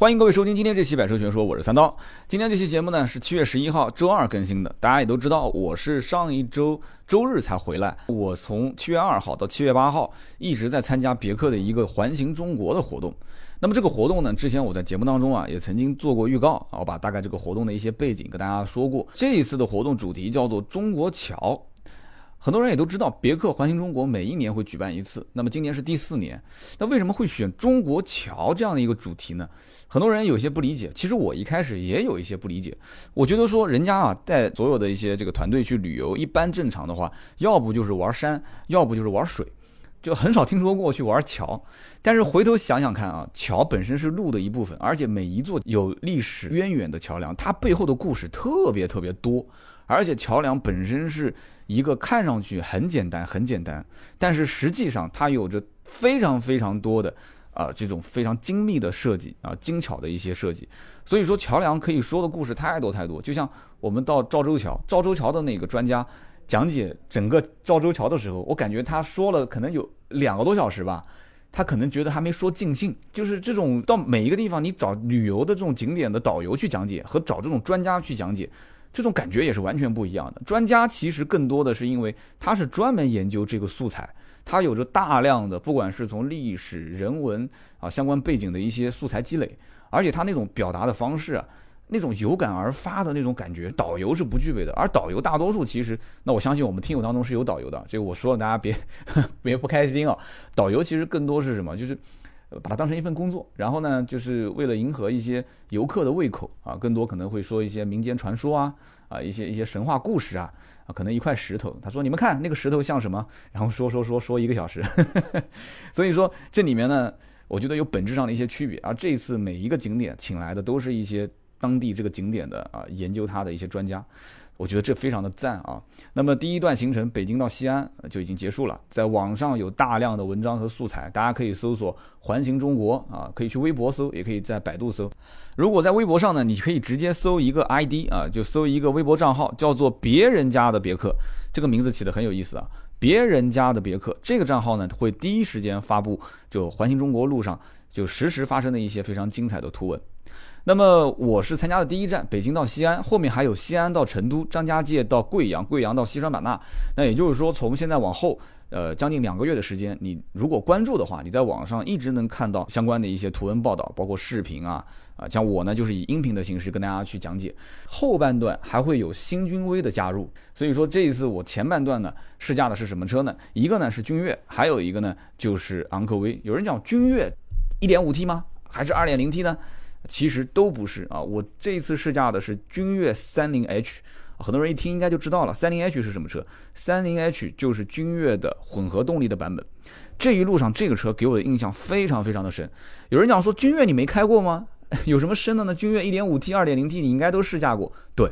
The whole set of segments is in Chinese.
欢迎各位收听今天这期《百车全说》，我是三刀。今天这期节目呢是七月十一号周二更新的。大家也都知道，我是上一周周日才回来。我从七月二号到七月八号一直在参加别克的一个环形中国的活动。那么这个活动呢，之前我在节目当中啊也曾经做过预告，我把大概这个活动的一些背景跟大家说过。这一次的活动主题叫做“中国桥”。很多人也都知道，别克环形中国每一年会举办一次，那么今年是第四年。那为什么会选中国桥这样的一个主题呢？很多人有些不理解，其实我一开始也有一些不理解。我觉得说，人家啊带所有的一些这个团队去旅游，一般正常的话，要不就是玩山，要不就是玩水，就很少听说过去玩桥。但是回头想想看啊，桥本身是路的一部分，而且每一座有历史渊源的桥梁，它背后的故事特别特别多。而且桥梁本身是一个看上去很简单、很简单，但是实际上它有着非常非常多的啊这种非常精密的设计啊精巧的一些设计。所以说桥梁可以说的故事太多太多。就像我们到赵州桥，赵州桥的那个专家讲解整个赵州桥的时候，我感觉他说了可能有两个多小时吧，他可能觉得还没说尽兴。就是这种到每一个地方你找旅游的这种景点的导游去讲解，和找这种专家去讲解。这种感觉也是完全不一样的。专家其实更多的是因为他是专门研究这个素材，他有着大量的不管是从历史、人文啊相关背景的一些素材积累，而且他那种表达的方式啊，那种有感而发的那种感觉，导游是不具备的。而导游大多数其实，那我相信我们听友当中是有导游的，这个我说了大家别 别不开心啊。导游其实更多是什么？就是。把它当成一份工作，然后呢，就是为了迎合一些游客的胃口啊，更多可能会说一些民间传说啊，啊，一些一些神话故事啊，啊，可能一块石头，他说你们看那个石头像什么，然后说说说说一个小时，所以说这里面呢，我觉得有本质上的一些区别，而这一次每一个景点请来的都是一些当地这个景点的啊研究它的一些专家。我觉得这非常的赞啊！那么第一段行程北京到西安就已经结束了，在网上有大量的文章和素材，大家可以搜索“环形中国”啊，可以去微博搜，也可以在百度搜。如果在微博上呢，你可以直接搜一个 ID 啊，就搜一个微博账号，叫做“别人家的别克”，这个名字起的很有意思啊，“别人家的别克”这个账号呢，会第一时间发布就环形中国路上就实时发生的一些非常精彩的图文。那么我是参加的第一站，北京到西安，后面还有西安到成都、张家界到贵阳、贵阳到西双版纳。那也就是说，从现在往后，呃，将近两个月的时间，你如果关注的话，你在网上一直能看到相关的一些图文报道，包括视频啊，啊，像我呢，就是以音频的形式跟大家去讲解。后半段还会有新君威的加入，所以说这一次我前半段呢试驾的是什么车呢？一个呢是君越，还有一个呢就是昂科威。有人讲君越，1.5T 吗？还是 2.0T 呢？其实都不是啊，我这一次试驾的是君越三零 H，很多人一听应该就知道了三零 H 是什么车三零 H 就是君越的混合动力的版本。这一路上这个车给我的印象非常非常的深。有人讲说君越你没开过吗？有什么深的呢？君越 1.5T、2.0T 你应该都试驾过，对。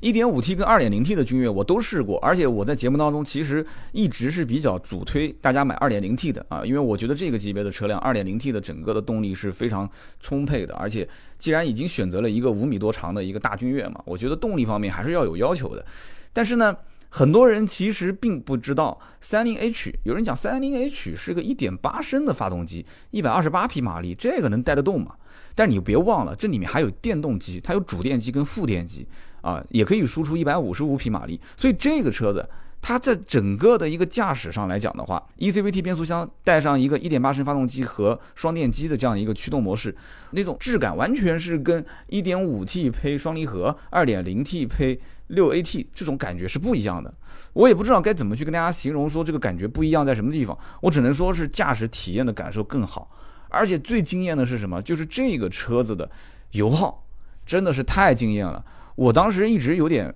一点五 T 跟二点零 T 的君越我都试过，而且我在节目当中其实一直是比较主推大家买二点零 T 的啊，因为我觉得这个级别的车辆二点零 T 的整个的动力是非常充沛的，而且既然已经选择了一个五米多长的一个大君越嘛，我觉得动力方面还是要有要求的。但是呢，很多人其实并不知道三零 H，有人讲三零 H 是个一点八升的发动机，一百二十八匹马力，这个能带得动吗？但你别忘了，这里面还有电动机，它有主电机跟副电机。啊，也可以输出一百五十五匹马力，所以这个车子它在整个的一个驾驶上来讲的话，ECVT 变速箱带上一个一点八升发动机和双电机的这样一个驱动模式，那种质感完全是跟一点五 T 配双离合、二点零 T 配六 AT 这种感觉是不一样的。我也不知道该怎么去跟大家形容说这个感觉不一样在什么地方，我只能说是驾驶体验的感受更好，而且最惊艳的是什么？就是这个车子的油耗真的是太惊艳了。我当时一直有点，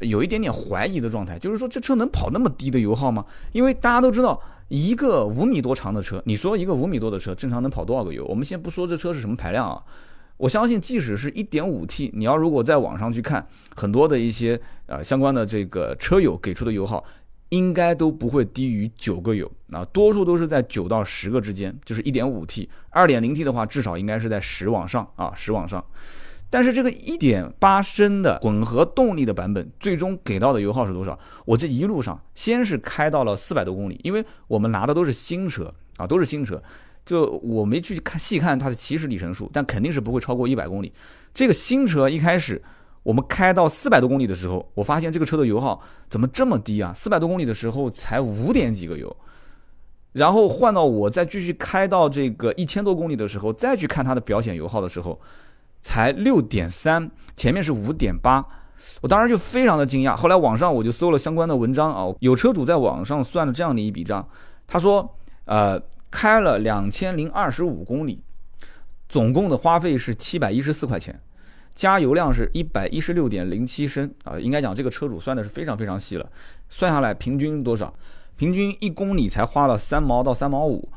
有一点点怀疑的状态，就是说这车能跑那么低的油耗吗？因为大家都知道，一个五米多长的车，你说一个五米多的车正常能跑多少个油？我们先不说这车是什么排量啊，我相信即使是一点五 T，你要如果在网上去看很多的一些呃相关的这个车友给出的油耗，应该都不会低于九个油啊，多数都是在九到十个之间，就是一点五 T，二点零 T 的话至少应该是在十往上啊，十往上。但是这个一点八升的混合动力的版本，最终给到的油耗是多少？我这一路上先是开到了四百多公里，因为我们拿的都是新车啊，都是新车。就我没去看细看它的起始里程数，但肯定是不会超过一百公里。这个新车一开始我们开到四百多公里的时候，我发现这个车的油耗怎么这么低啊？四百多公里的时候才五点几个油，然后换到我再继续开到这个一千多公里的时候，再去看它的表显油耗的时候，才六点三，前面是五点八。我当时就非常的惊讶。后来网上我就搜了相关的文章啊，有车主在网上算了这样的一笔账，他说，呃。开了两千零二十五公里，总共的花费是七百一十四块钱，加油量是一百一十六点零七升啊，应该讲这个车主算的是非常非常细了，算下来平均多少？平均一公里才花了三毛到三毛五，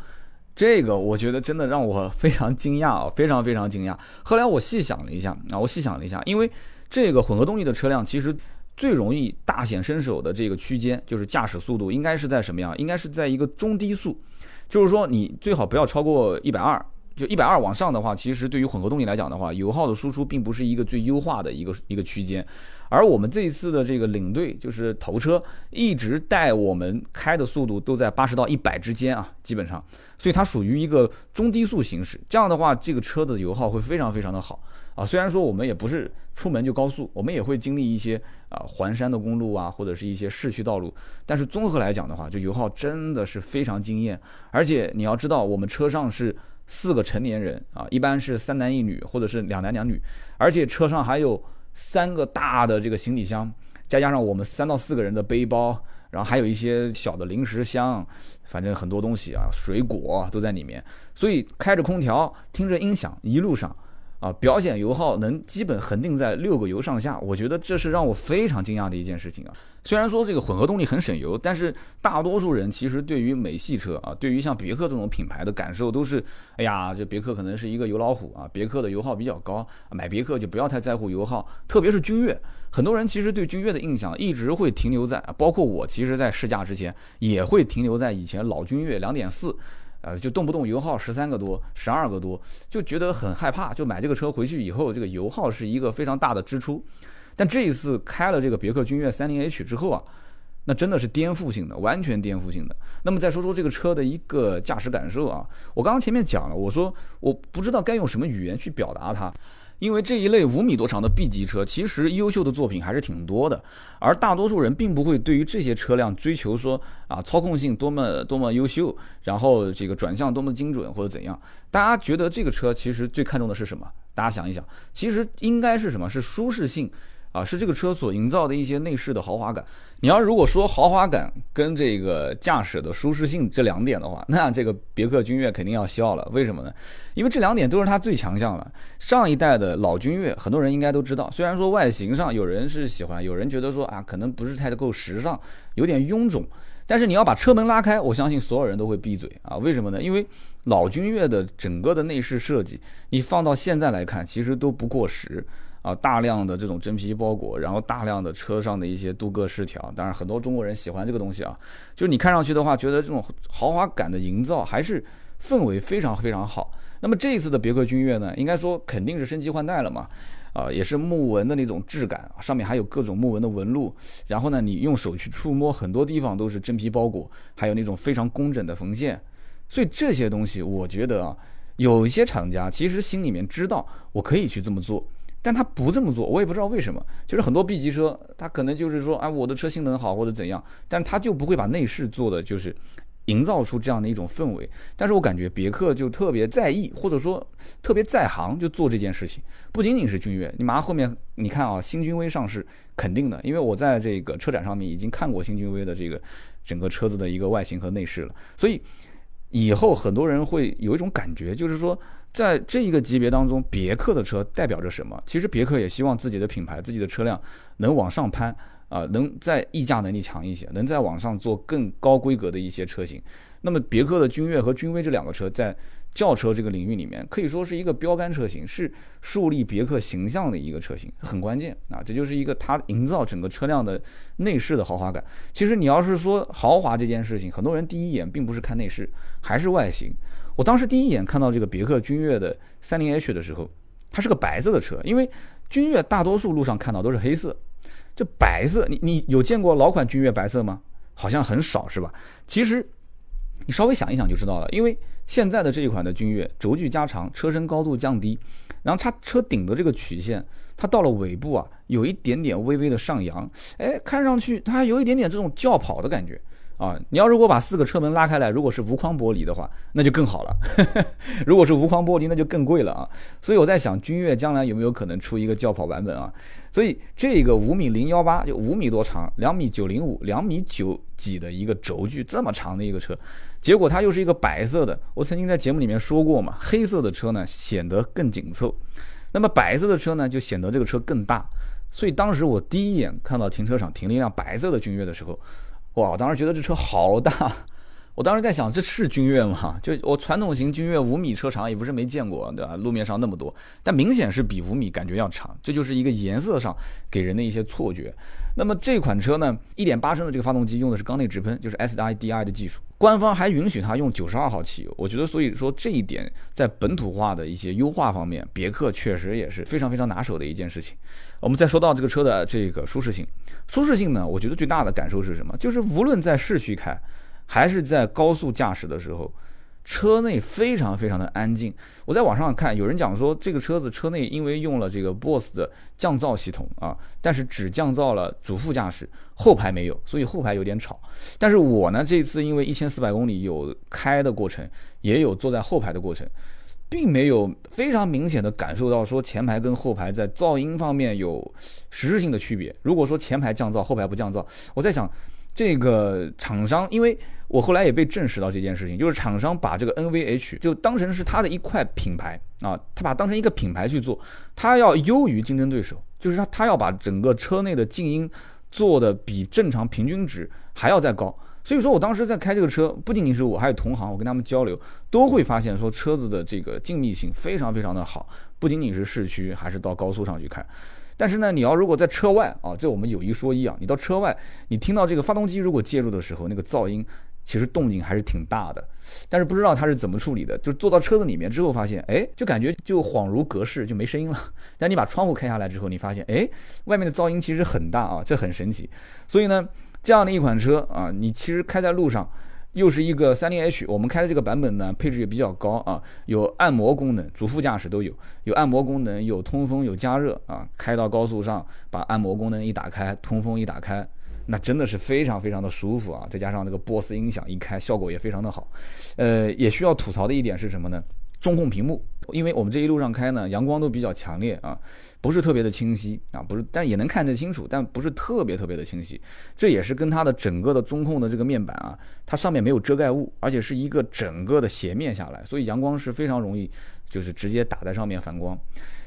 这个我觉得真的让我非常惊讶啊，非常非常惊讶。后来我细想了一下啊，我细想了一下，因为这个混合动力的车辆其实最容易大显身手的这个区间，就是驾驶速度应该是在什么样？应该是在一个中低速。就是说，你最好不要超过一百二，就一百二往上的话，其实对于混合动力来讲的话，油耗的输出并不是一个最优化的一个一个区间。而我们这一次的这个领队就是头车，一直带我们开的速度都在八十到一百之间啊，基本上，所以它属于一个中低速行驶。这样的话，这个车的油耗会非常非常的好啊。虽然说我们也不是出门就高速，我们也会经历一些啊环山的公路啊，或者是一些市区道路，但是综合来讲的话，就油耗真的是非常惊艳。而且你要知道，我们车上是四个成年人啊，一般是三男一女或者是两男两女，而且车上还有。三个大的这个行李箱，再加上我们三到四个人的背包，然后还有一些小的零食箱，反正很多东西啊，水果都在里面。所以开着空调，听着音响，一路上。啊，表显油耗能基本恒定在六个油上下，我觉得这是让我非常惊讶的一件事情啊。虽然说这个混合动力很省油，但是大多数人其实对于美系车啊，对于像别克这种品牌的感受都是，哎呀，这别克可能是一个油老虎啊，别克的油耗比较高，买别克就不要太在乎油耗，特别是君越，很多人其实对君越的印象一直会停留在，包括我，其实在试驾之前也会停留在以前老君越两点四。啊，就动不动油耗十三个多、十二个多，就觉得很害怕。就买这个车回去以后，这个油耗是一个非常大的支出。但这一次开了这个别克君越三零 H 之后啊，那真的是颠覆性的，完全颠覆性的。那么再说说这个车的一个驾驶感受啊，我刚刚前面讲了，我说我不知道该用什么语言去表达它。因为这一类五米多长的 B 级车，其实优秀的作品还是挺多的，而大多数人并不会对于这些车辆追求说啊操控性多么多么优秀，然后这个转向多么精准或者怎样。大家觉得这个车其实最看重的是什么？大家想一想，其实应该是什么？是舒适性。啊，是这个车所营造的一些内饰的豪华感。你要如果说豪华感跟这个驾驶的舒适性这两点的话，那这个别克君越肯定要笑了。为什么呢？因为这两点都是它最强项了。上一代的老君越，很多人应该都知道，虽然说外形上有人是喜欢，有人觉得说啊，可能不是太够时尚，有点臃肿。但是你要把车门拉开，我相信所有人都会闭嘴啊。为什么呢？因为老君越的整个的内饰设计，你放到现在来看，其实都不过时。啊，大量的这种真皮包裹，然后大量的车上的一些镀铬饰条，当然很多中国人喜欢这个东西啊。就是你看上去的话，觉得这种豪华感的营造还是氛围非常非常好。那么这一次的别克君越呢，应该说肯定是升级换代了嘛，啊，也是木纹的那种质感，上面还有各种木纹的纹路。然后呢，你用手去触摸，很多地方都是真皮包裹，还有那种非常工整的缝线。所以这些东西，我觉得啊，有一些厂家其实心里面知道，我可以去这么做。但他不这么做，我也不知道为什么。就是很多 B 级车，他可能就是说，哎，我的车性能好或者怎样，但是他就不会把内饰做的就是营造出这样的一种氛围。但是我感觉别克就特别在意，或者说特别在行，就做这件事情。不仅仅是君越，你马上后面你看啊，新君威上市，肯定的，因为我在这个车展上面已经看过新君威的这个整个车子的一个外形和内饰了，所以以后很多人会有一种感觉，就是说。在这一个级别当中，别克的车代表着什么？其实别克也希望自己的品牌、自己的车辆能往上攀啊，能在溢价能力强一些，能在往上做更高规格的一些车型。那么别克的君越和君威这两个车在轿车这个领域里面，可以说是一个标杆车型，是树立别克形象的一个车型，很关键啊。这就是一个它营造整个车辆的内饰的豪华感。其实你要是说豪华这件事情，很多人第一眼并不是看内饰，还是外形。我当时第一眼看到这个别克君越的 30H 的时候，它是个白色的车，因为君越大多数路上看到都是黑色，这白色，你你有见过老款君越白色吗？好像很少是吧？其实你稍微想一想就知道了，因为现在的这一款的君越，轴距加长，车身高度降低，然后它车顶的这个曲线，它到了尾部啊，有一点点微微的上扬，哎，看上去它还有一点点这种轿跑的感觉。啊，你要如果把四个车门拉开来，如果是无框玻璃的话，那就更好了。如果是无框玻璃，那就更贵了啊。所以我在想，君越将来有没有可能出一个轿跑版本啊？所以这个五米零幺八就五米多长，两米九零五，两米九几的一个轴距，这么长的一个车，结果它又是一个白色的。我曾经在节目里面说过嘛，黑色的车呢显得更紧凑，那么白色的车呢就显得这个车更大。所以当时我第一眼看到停车场停了一辆白色的君越的时候。哇！当时觉得这车好大，我当时在想，这是君越吗？就我传统型君越五米车长也不是没见过，对吧？路面上那么多，但明显是比五米感觉要长，这就是一个颜色上给人的一些错觉。那么这款车呢，一点八升的这个发动机用的是缸内直喷，就是 SIDI 的技术，官方还允许它用九十二号汽油。我觉得，所以说这一点在本土化的一些优化方面，别克确实也是非常非常拿手的一件事情。我们再说到这个车的这个舒适性，舒适性呢，我觉得最大的感受是什么？就是无论在市区开，还是在高速驾驶的时候，车内非常非常的安静。我在网上看，有人讲说这个车子车内因为用了这个 BOSS 的降噪系统啊，但是只降噪了主副驾驶，后排没有，所以后排有点吵。但是我呢，这次因为一千四百公里有开的过程，也有坐在后排的过程。并没有非常明显的感受到说前排跟后排在噪音方面有实质性的区别。如果说前排降噪，后排不降噪，我在想，这个厂商，因为我后来也被证实到这件事情，就是厂商把这个 NVH 就当成是他的一块品牌啊，他把当成一个品牌去做，他要优于竞争对手，就是他他要把整个车内的静音做的比正常平均值还要再高。所以说我当时在开这个车，不仅仅是我，还有同行，我跟他们交流，都会发现说车子的这个静谧性非常非常的好，不仅仅是市区，还是到高速上去开。但是呢，你要如果在车外啊，这我们有一说一啊，你到车外，你听到这个发动机如果介入的时候，那个噪音其实动静还是挺大的。但是不知道它是怎么处理的，就坐到车子里面之后发现，哎，就感觉就恍如隔世，就没声音了。但你把窗户开下来之后，你发现，哎，外面的噪音其实很大啊，这很神奇。所以呢。这样的一款车啊，你其实开在路上，又是一个三零 H，我们开的这个版本呢，配置也比较高啊，有按摩功能，主副驾驶都有，有按摩功能，有通风，有加热啊。开到高速上，把按摩功能一打开，通风一打开，那真的是非常非常的舒服啊。再加上那个 BOSS 音响一开，效果也非常的好。呃，也需要吐槽的一点是什么呢？中控屏幕，因为我们这一路上开呢，阳光都比较强烈啊，不是特别的清晰啊，不是，但也能看得清楚，但不是特别特别的清晰。这也是跟它的整个的中控的这个面板啊，它上面没有遮盖物，而且是一个整个的斜面下来，所以阳光是非常容易，就是直接打在上面反光。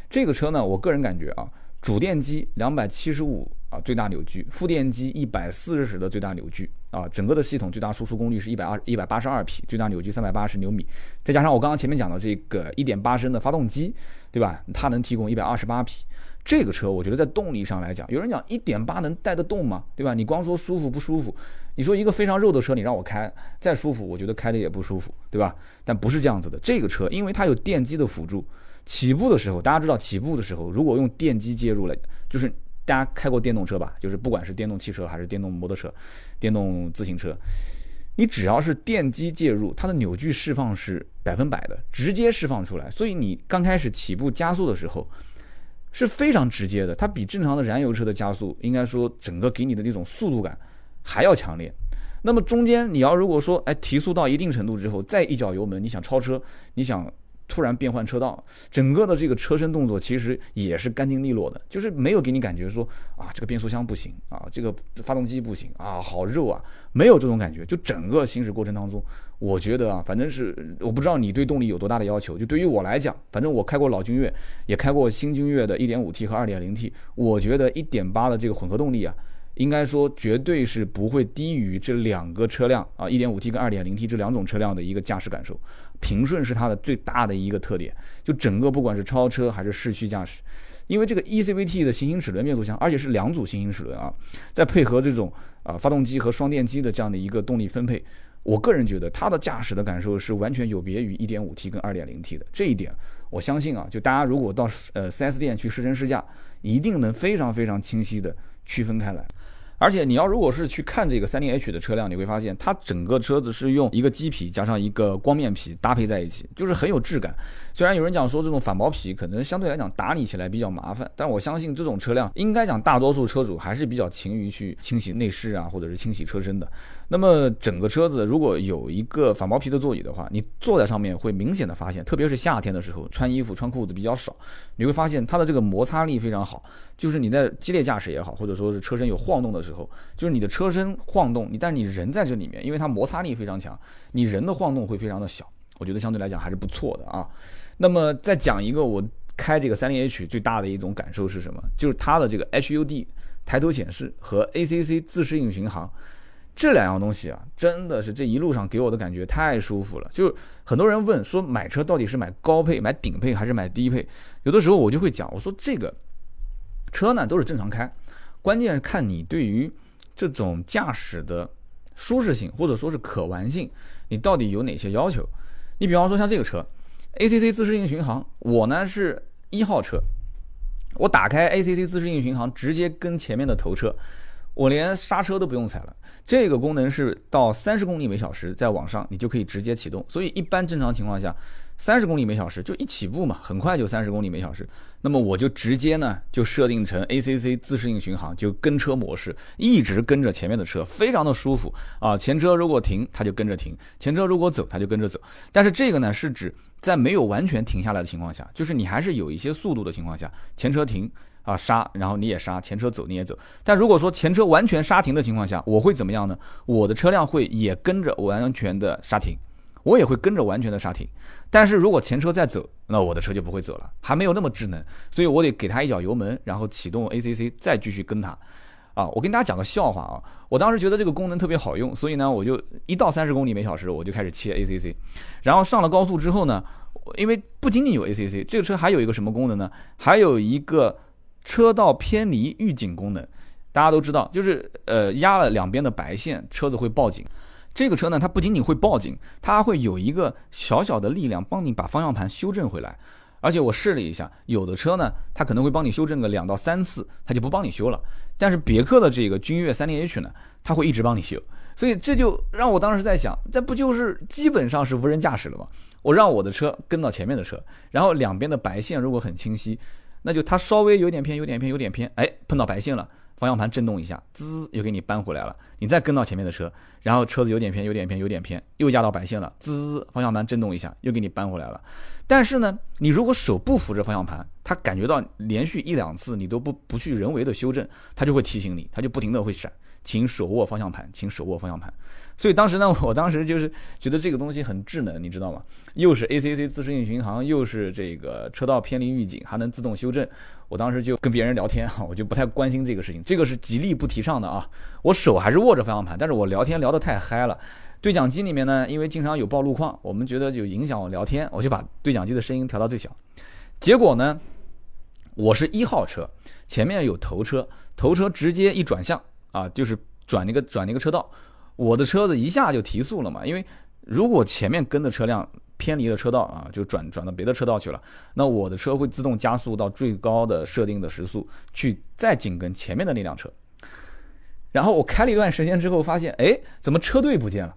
这个车呢，我个人感觉啊。主电机两百七十五啊最大扭矩，副电机一百四十的最大扭矩啊，整个的系统最大输出功率是一百二一百八十二匹，最大扭矩三百八十牛米，再加上我刚刚前面讲的这个一点八升的发动机，对吧？它能提供一百二十八匹。这个车我觉得在动力上来讲，有人讲一点八能带得动吗？对吧？你光说舒服不舒服？你说一个非常肉的车，你让我开再舒服，我觉得开的也不舒服，对吧？但不是这样子的，这个车因为它有电机的辅助。起步的时候，大家知道起步的时候，如果用电机介入了，就是大家开过电动车吧，就是不管是电动汽车还是电动摩托车、电动自行车，你只要是电机介入，它的扭矩释放是百分百的，直接释放出来。所以你刚开始起步加速的时候是非常直接的，它比正常的燃油车的加速，应该说整个给你的那种速度感还要强烈。那么中间你要如果说哎提速到一定程度之后，再一脚油门，你想超车，你想。突然变换车道，整个的这个车身动作其实也是干净利落的，就是没有给你感觉说啊这个变速箱不行啊，这个发动机不行啊，好肉啊，没有这种感觉。就整个行驶过程当中，我觉得啊，反正是我不知道你对动力有多大的要求。就对于我来讲，反正我开过老君越，也开过新君越的 1.5T 和 2.0T，我觉得1.8的这个混合动力啊。应该说，绝对是不会低于这两个车辆啊，1.5T 跟 2.0T 这两种车辆的一个驾驶感受。平顺是它的最大的一个特点，就整个不管是超车还是市区驾驶，因为这个 ECVT 的行星齿轮变速箱，而且是两组行星齿轮啊，再配合这种啊发动机和双电机的这样的一个动力分配，我个人觉得它的驾驶的感受是完全有别于 1.5T 跟 2.0T 的。这一点，我相信啊，就大家如果到呃 4S 店去试乘试驾，一定能非常非常清晰的区分开来。而且你要如果是去看这个三零 H 的车辆，你会发现它整个车子是用一个麂皮加上一个光面皮搭配在一起，就是很有质感。虽然有人讲说这种反毛皮可能相对来讲打理起来比较麻烦，但我相信这种车辆应该讲大多数车主还是比较勤于去清洗内饰啊，或者是清洗车身的。那么整个车子如果有一个反毛皮的座椅的话，你坐在上面会明显的发现，特别是夏天的时候穿衣服穿裤子比较少，你会发现它的这个摩擦力非常好，就是你在激烈驾驶也好，或者说是车身有晃动的时候。就是你的车身晃动，你但是你人在这里面，因为它摩擦力非常强，你人的晃动会非常的小，我觉得相对来讲还是不错的啊。那么再讲一个我开这个三零 H 最大的一种感受是什么？就是它的这个 HUD 抬头显示和 ACC 自适应巡航这两样东西啊，真的是这一路上给我的感觉太舒服了。就是很多人问说买车到底是买高配、买顶配还是买低配？有的时候我就会讲，我说这个车呢都是正常开。关键是看你对于这种驾驶的舒适性或者说是可玩性，你到底有哪些要求？你比方说像这个车，ACC 自适应巡航，我呢是一号车，我打开 ACC 自适应巡航，直接跟前面的头车，我连刹车都不用踩了。这个功能是到三十公里每小时再往上，你就可以直接启动。所以一般正常情况下。三十公里每小时就一起步嘛，很快就三十公里每小时。那么我就直接呢就设定成 ACC 自适应巡航，就跟车模式，一直跟着前面的车，非常的舒服啊。前车如果停，它就跟着停；前车如果走，它就跟着走。但是这个呢是指在没有完全停下来的情况下，就是你还是有一些速度的情况下，前车停啊刹，然后你也刹，前车走你也走。但如果说前车完全刹停的情况下，我会怎么样呢？我的车辆会也跟着完全的刹停。我也会跟着完全的刹停，但是如果前车在走，那我的车就不会走了，还没有那么智能，所以我得给它一脚油门，然后启动 ACC，再继续跟它。啊，我跟大家讲个笑话啊，我当时觉得这个功能特别好用，所以呢，我就一到三十公里每小时我就开始切 ACC，然后上了高速之后呢，因为不仅仅有 ACC，这个车还有一个什么功能呢？还有一个车道偏离预警功能，大家都知道，就是呃压了两边的白线，车子会报警。这个车呢，它不仅仅会报警，它会有一个小小的力量帮你把方向盘修正回来。而且我试了一下，有的车呢，它可能会帮你修正个两到三次，它就不帮你修了。但是别克的这个君越三零 H 呢，它会一直帮你修。所以这就让我当时在想，这不就是基本上是无人驾驶了吗？我让我的车跟到前面的车，然后两边的白线如果很清晰，那就它稍微有点偏，有点偏，有点偏，哎，碰到白线了。方向盘震动一下，滋，又给你扳回来了。你再跟到前面的车，然后车子有点偏，有点偏，有点偏，又压到白线了，滋，方向盘震动一下，又给你扳回来了。但是呢，你如果手不扶着方向盘，它感觉到连续一两次你都不不去人为的修正，它就会提醒你，它就不停的会闪。请手握方向盘，请手握方向盘。所以当时呢，我当时就是觉得这个东西很智能，你知道吗？又是 ACC 自适应巡航，又是这个车道偏离预警，还能自动修正。我当时就跟别人聊天哈，我就不太关心这个事情，这个是极力不提倡的啊。我手还是握着方向盘，但是我聊天聊得太嗨了。对讲机里面呢，因为经常有报路况，我们觉得有影响我聊天，我就把对讲机的声音调到最小。结果呢，我是一号车，前面有头车，头车直接一转向。啊，就是转那个转那个车道，我的车子一下就提速了嘛。因为如果前面跟的车辆偏离了车道啊，就转转到别的车道去了，那我的车会自动加速到最高的设定的时速，去再紧跟前面的那辆车。然后我开了一段时间之后，发现哎，怎么车队不见了？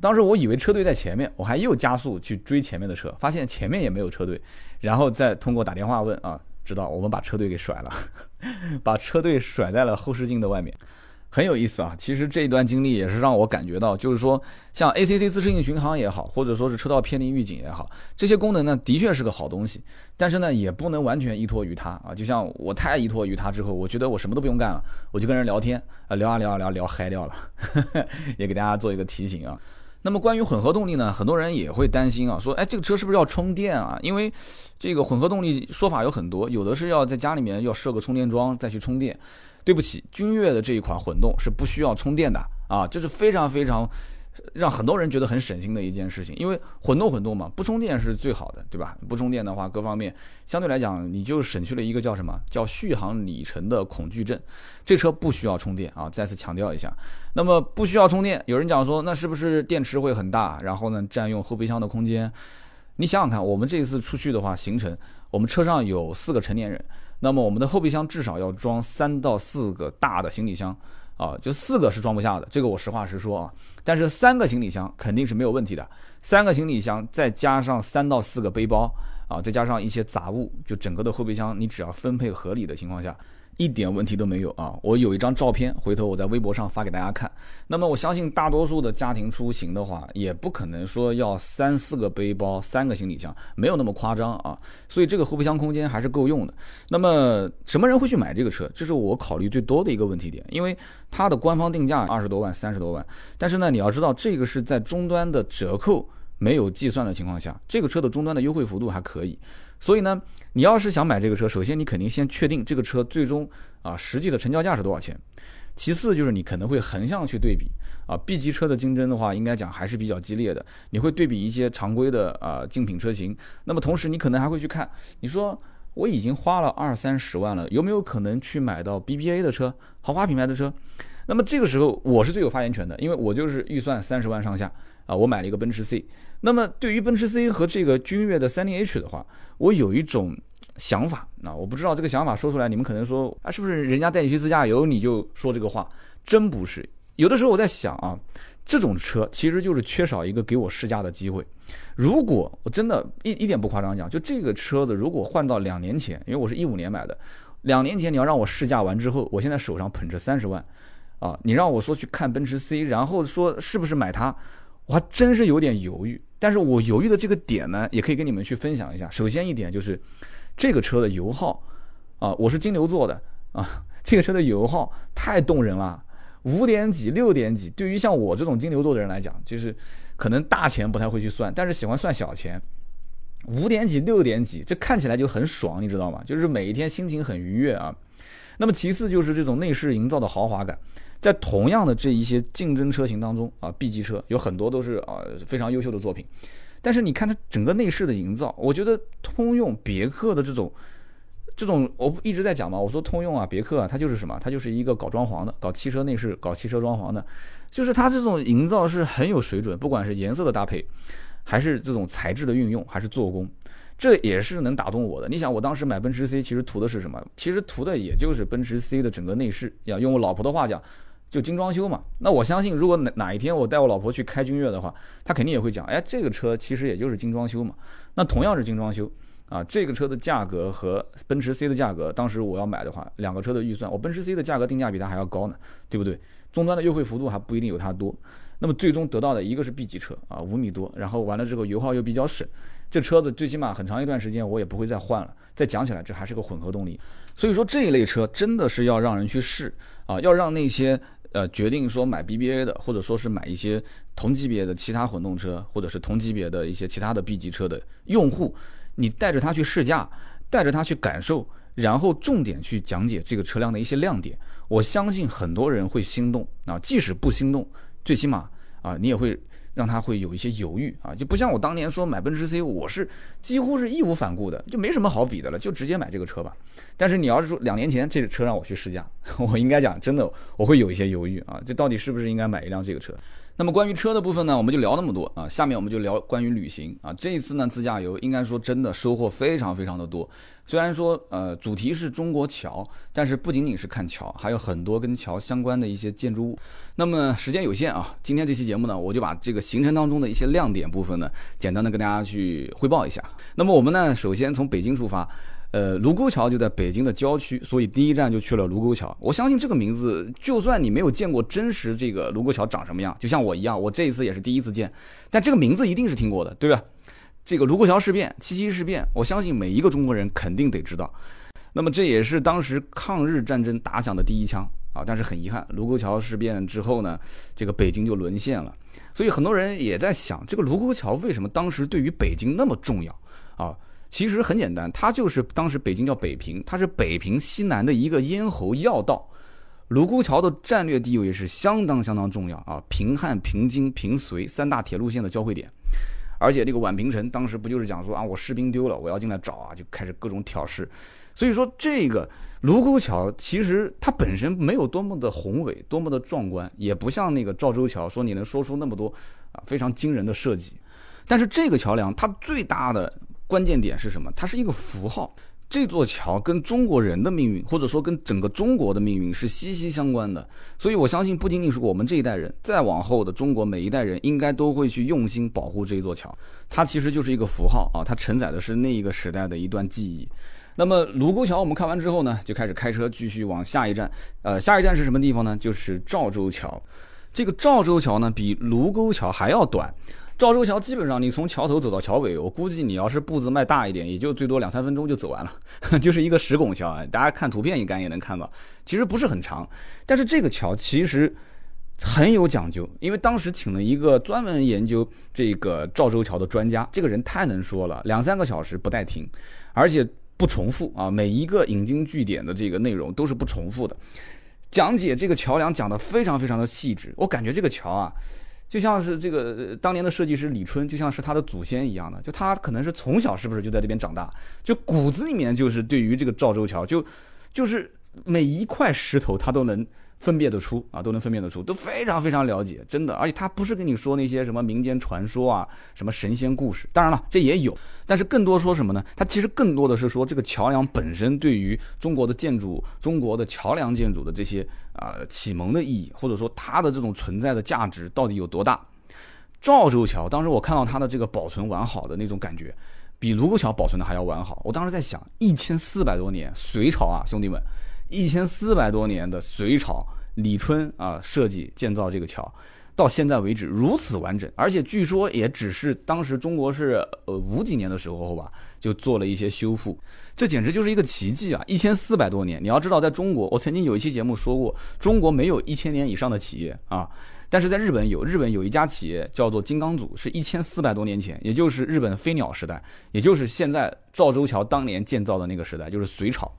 当时我以为车队在前面，我还又加速去追前面的车，发现前面也没有车队，然后再通过打电话问啊，知道我们把车队给甩了，把车队甩在了后视镜的外面。很有意思啊！其实这一段经历也是让我感觉到，就是说，像 ACC 自适应巡航也好，或者说是车道偏离预警也好，这些功能呢，的确是个好东西。但是呢，也不能完全依托于它啊。就像我太依托于它之后，我觉得我什么都不用干了，我就跟人聊天啊，聊啊聊啊聊，聊嗨掉了。也给大家做一个提醒啊。那么关于混合动力呢，很多人也会担心啊，说，哎，这个车是不是要充电啊？因为这个混合动力说法有很多，有的是要在家里面要设个充电桩再去充电。对不起，君越的这一款混动是不需要充电的啊，这是非常非常让很多人觉得很省心的一件事情。因为混动混动嘛，不充电是最好的，对吧？不充电的话，各方面相对来讲，你就省去了一个叫什么叫续航里程的恐惧症。这车不需要充电啊，再次强调一下。那么不需要充电，有人讲说，那是不是电池会很大，然后呢占用后备箱的空间？你想想看，我们这一次出去的话，行程我们车上有四个成年人。那么我们的后备箱至少要装三到四个大的行李箱，啊，就四个是装不下的，这个我实话实说啊。但是三个行李箱肯定是没有问题的，三个行李箱再加上三到四个背包啊，再加上一些杂物，就整个的后备箱你只要分配合理的情况下。一点问题都没有啊！我有一张照片，回头我在微博上发给大家看。那么我相信大多数的家庭出行的话，也不可能说要三四个背包、三个行李箱，没有那么夸张啊。所以这个后备箱空间还是够用的。那么什么人会去买这个车？这是我考虑最多的一个问题点，因为它的官方定价二十多万、三十多万，但是呢，你要知道这个是在终端的折扣没有计算的情况下，这个车的终端的优惠幅度还可以。所以呢，你要是想买这个车，首先你肯定先确定这个车最终啊实际的成交价是多少钱。其次就是你可能会横向去对比啊，B 级车的竞争的话，应该讲还是比较激烈的。你会对比一些常规的啊竞品车型，那么同时你可能还会去看，你说我已经花了二三十万了，有没有可能去买到 BBA 的车，豪华品牌的车？那么这个时候我是最有发言权的，因为我就是预算三十万上下。啊，我买了一个奔驰 C，那么对于奔驰 C 和这个君越的 30H 的话，我有一种想法，啊我不知道这个想法说出来，你们可能说啊，是不是人家带你去自驾游你就说这个话？真不是，有的时候我在想啊，这种车其实就是缺少一个给我试驾的机会。如果我真的一一点不夸张讲，就这个车子如果换到两年前，因为我是一五年买的，两年前你要让我试驾完之后，我现在手上捧着三十万，啊，你让我说去看奔驰 C，然后说是不是买它？我还真是有点犹豫，但是我犹豫的这个点呢，也可以跟你们去分享一下。首先一点就是，这个车的油耗，啊，我是金牛座的啊，这个车的油耗太动人了，五点几、六点几，对于像我这种金牛座的人来讲，就是可能大钱不太会去算，但是喜欢算小钱，五点几、六点几，这看起来就很爽，你知道吗？就是每一天心情很愉悦啊。那么其次就是这种内饰营造的豪华感。在同样的这一些竞争车型当中啊，B 级车有很多都是啊非常优秀的作品，但是你看它整个内饰的营造，我觉得通用、别克的这种这种，我一直在讲嘛，我说通用啊、别克啊，它就是什么？它就是一个搞装潢的，搞汽车内饰、搞汽车装潢的，就是它这种营造是很有水准，不管是颜色的搭配，还是这种材质的运用，还是做工，这也是能打动我的。你想，我当时买奔驰 C，其实图的是什么？其实图的也就是奔驰 C 的整个内饰，要用我老婆的话讲。就精装修嘛，那我相信，如果哪哪一天我带我老婆去开君越的话，她肯定也会讲，哎，这个车其实也就是精装修嘛。那同样是精装修啊，这个车的价格和奔驰 C 的价格，当时我要买的话，两个车的预算，我奔驰 C 的价格定价比它还要高呢，对不对？终端的优惠幅度还不一定有它多。那么最终得到的一个是 B 级车啊，五米多，然后完了之后油耗又比较省，这车子最起码很长一段时间我也不会再换了。再讲起来，这还是个混合动力，所以说这一类车真的是要让人去试啊，要让那些。呃，决定说买 BBA 的，或者说是买一些同级别的其他混动车，或者是同级别的一些其他的 B 级车的用户，你带着他去试驾，带着他去感受，然后重点去讲解这个车辆的一些亮点，我相信很多人会心动啊，即使不心动，最起码啊，你也会。让他会有一些犹豫啊，就不像我当年说买奔驰 C，我是几乎是义无反顾的，就没什么好比的了，就直接买这个车吧。但是你要是说两年前这个车让我去试驾，我应该讲真的，我会有一些犹豫啊，这到底是不是应该买一辆这个车？那么关于车的部分呢，我们就聊那么多啊。下面我们就聊关于旅行啊。这一次呢，自驾游应该说真的收获非常非常的多。虽然说呃主题是中国桥，但是不仅仅是看桥，还有很多跟桥相关的一些建筑物。那么时间有限啊，今天这期节目呢，我就把这个行程当中的一些亮点部分呢，简单的跟大家去汇报一下。那么我们呢，首先从北京出发。呃，卢沟桥就在北京的郊区，所以第一站就去了卢沟桥。我相信这个名字，就算你没有见过真实这个卢沟桥长什么样，就像我一样，我这一次也是第一次见，但这个名字一定是听过的，对吧？这个卢沟桥事变、七七事变，我相信每一个中国人肯定得知道。那么这也是当时抗日战争打响的第一枪啊！但是很遗憾，卢沟桥事变之后呢，这个北京就沦陷了。所以很多人也在想，这个卢沟桥为什么当时对于北京那么重要啊？其实很简单，它就是当时北京叫北平，它是北平西南的一个咽喉要道。卢沟桥的战略地位是相当相当重要啊，平汉、平津、平绥三大铁路线的交汇点。而且这个宛平城当时不就是讲说啊，我士兵丢了，我要进来找啊，就开始各种挑事。所以说这个卢沟桥其实它本身没有多么的宏伟，多么的壮观，也不像那个赵州桥说你能说出那么多啊非常惊人的设计。但是这个桥梁它最大的。关键点是什么？它是一个符号，这座桥跟中国人的命运，或者说跟整个中国的命运是息息相关的。所以我相信，不仅仅是我们这一代人，再往后的中国每一代人，应该都会去用心保护这一座桥。它其实就是一个符号啊，它承载的是那一个时代的一段记忆。那么卢沟桥我们看完之后呢，就开始开车继续往下一站。呃，下一站是什么地方呢？就是赵州桥。这个赵州桥呢，比卢沟桥还要短。赵州桥基本上你从桥头走到桥尾，我估计你要是步子迈大一点，也就最多两三分钟就走完了，就是一个石拱桥啊。大家看图片应该也能看到，其实不是很长，但是这个桥其实很有讲究，因为当时请了一个专门研究这个赵州桥的专家，这个人太能说了，两三个小时不带停，而且不重复啊，每一个引经据典的这个内容都是不重复的，讲解这个桥梁讲得非常非常的细致，我感觉这个桥啊。就像是这个当年的设计师李春，就像是他的祖先一样的，就他可能是从小是不是就在这边长大，就骨子里面就是对于这个赵州桥，就就是每一块石头他都能。分辨得出啊，都能分辨得出，都非常非常了解，真的。而且他不是跟你说那些什么民间传说啊，什么神仙故事。当然了，这也有，但是更多说什么呢？他其实更多的是说这个桥梁本身对于中国的建筑、中国的桥梁建筑的这些啊启蒙的意义，或者说它的这种存在的价值到底有多大。赵州桥，当时我看到它的这个保存完好的那种感觉，比卢沟桥保存的还要完好。我当时在想，一千四百多年，隋朝啊，兄弟们。一千四百多年的隋朝李春啊设计建造这个桥，到现在为止如此完整，而且据说也只是当时中国是呃五几年的时候吧，就做了一些修复，这简直就是一个奇迹啊！一千四百多年，你要知道，在中国，我曾经有一期节目说过，中国没有一千年以上的企业啊，但是在日本有，日本有一家企业叫做金刚组，是一千四百多年前，也就是日本飞鸟时代，也就是现在赵州桥当年建造的那个时代，就是隋朝。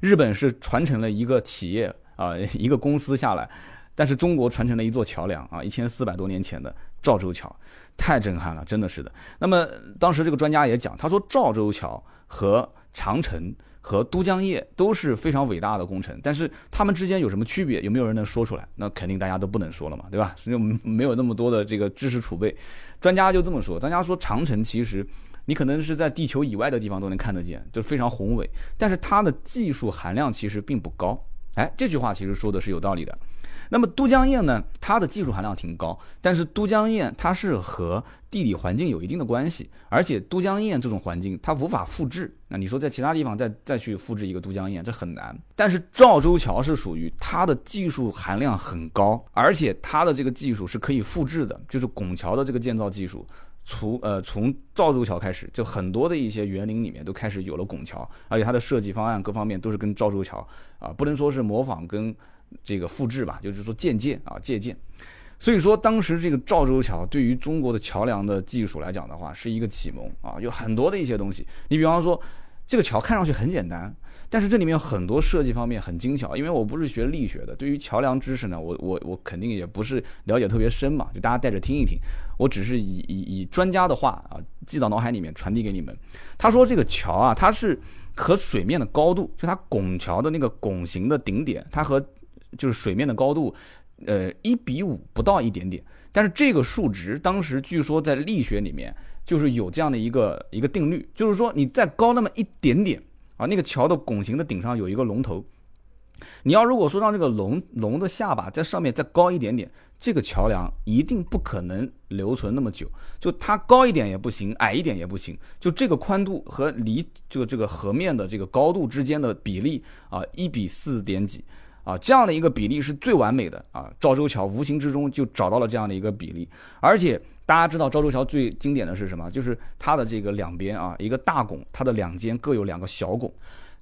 日本是传承了一个企业啊，一个公司下来，但是中国传承了一座桥梁啊，一千四百多年前的赵州桥，太震撼了，真的是的。那么当时这个专家也讲，他说赵州桥和长城和都江堰都是非常伟大的工程，但是他们之间有什么区别？有没有人能说出来？那肯定大家都不能说了嘛，对吧？就没有那么多的这个知识储备。专家就这么说，专家说长城其实。你可能是在地球以外的地方都能看得见，就非常宏伟，但是它的技术含量其实并不高。哎，这句话其实说的是有道理的。那么都江堰呢，它的技术含量挺高，但是都江堰它是和地理环境有一定的关系，而且都江堰这种环境它无法复制。那你说在其他地方再再去复制一个都江堰，这很难。但是赵州桥是属于它的技术含量很高，而且它的这个技术是可以复制的，就是拱桥的这个建造技术。从呃从赵州桥开始，就很多的一些园林里面都开始有了拱桥，而且它的设计方案各方面都是跟赵州桥啊，不能说是模仿跟这个复制吧，就是说借鉴啊借鉴。所以说当时这个赵州桥对于中国的桥梁的技术来讲的话，是一个启蒙啊，有很多的一些东西。你比方说。这个桥看上去很简单，但是这里面有很多设计方面很精巧。因为我不是学力学的，对于桥梁知识呢，我我我肯定也不是了解特别深嘛，就大家带着听一听。我只是以以以专家的话啊记到脑海里面传递给你们。他说这个桥啊，它是和水面的高度，就它拱桥的那个拱形的顶点，它和就是水面的高度，呃一比五不到一点点。但是这个数值当时据说在力学里面。就是有这样的一个一个定律，就是说你再高那么一点点啊，那个桥的拱形的顶上有一个龙头，你要如果说让这个龙龙的下巴在上面再高一点点，这个桥梁一定不可能留存那么久，就它高一点也不行，矮一点也不行，就这个宽度和离就这个河面的这个高度之间的比例啊，一比四点几。啊，这样的一个比例是最完美的啊，赵州桥无形之中就找到了这样的一个比例，而且。大家知道赵州桥最经典的是什么？就是它的这个两边啊，一个大拱，它的两间各有两个小拱，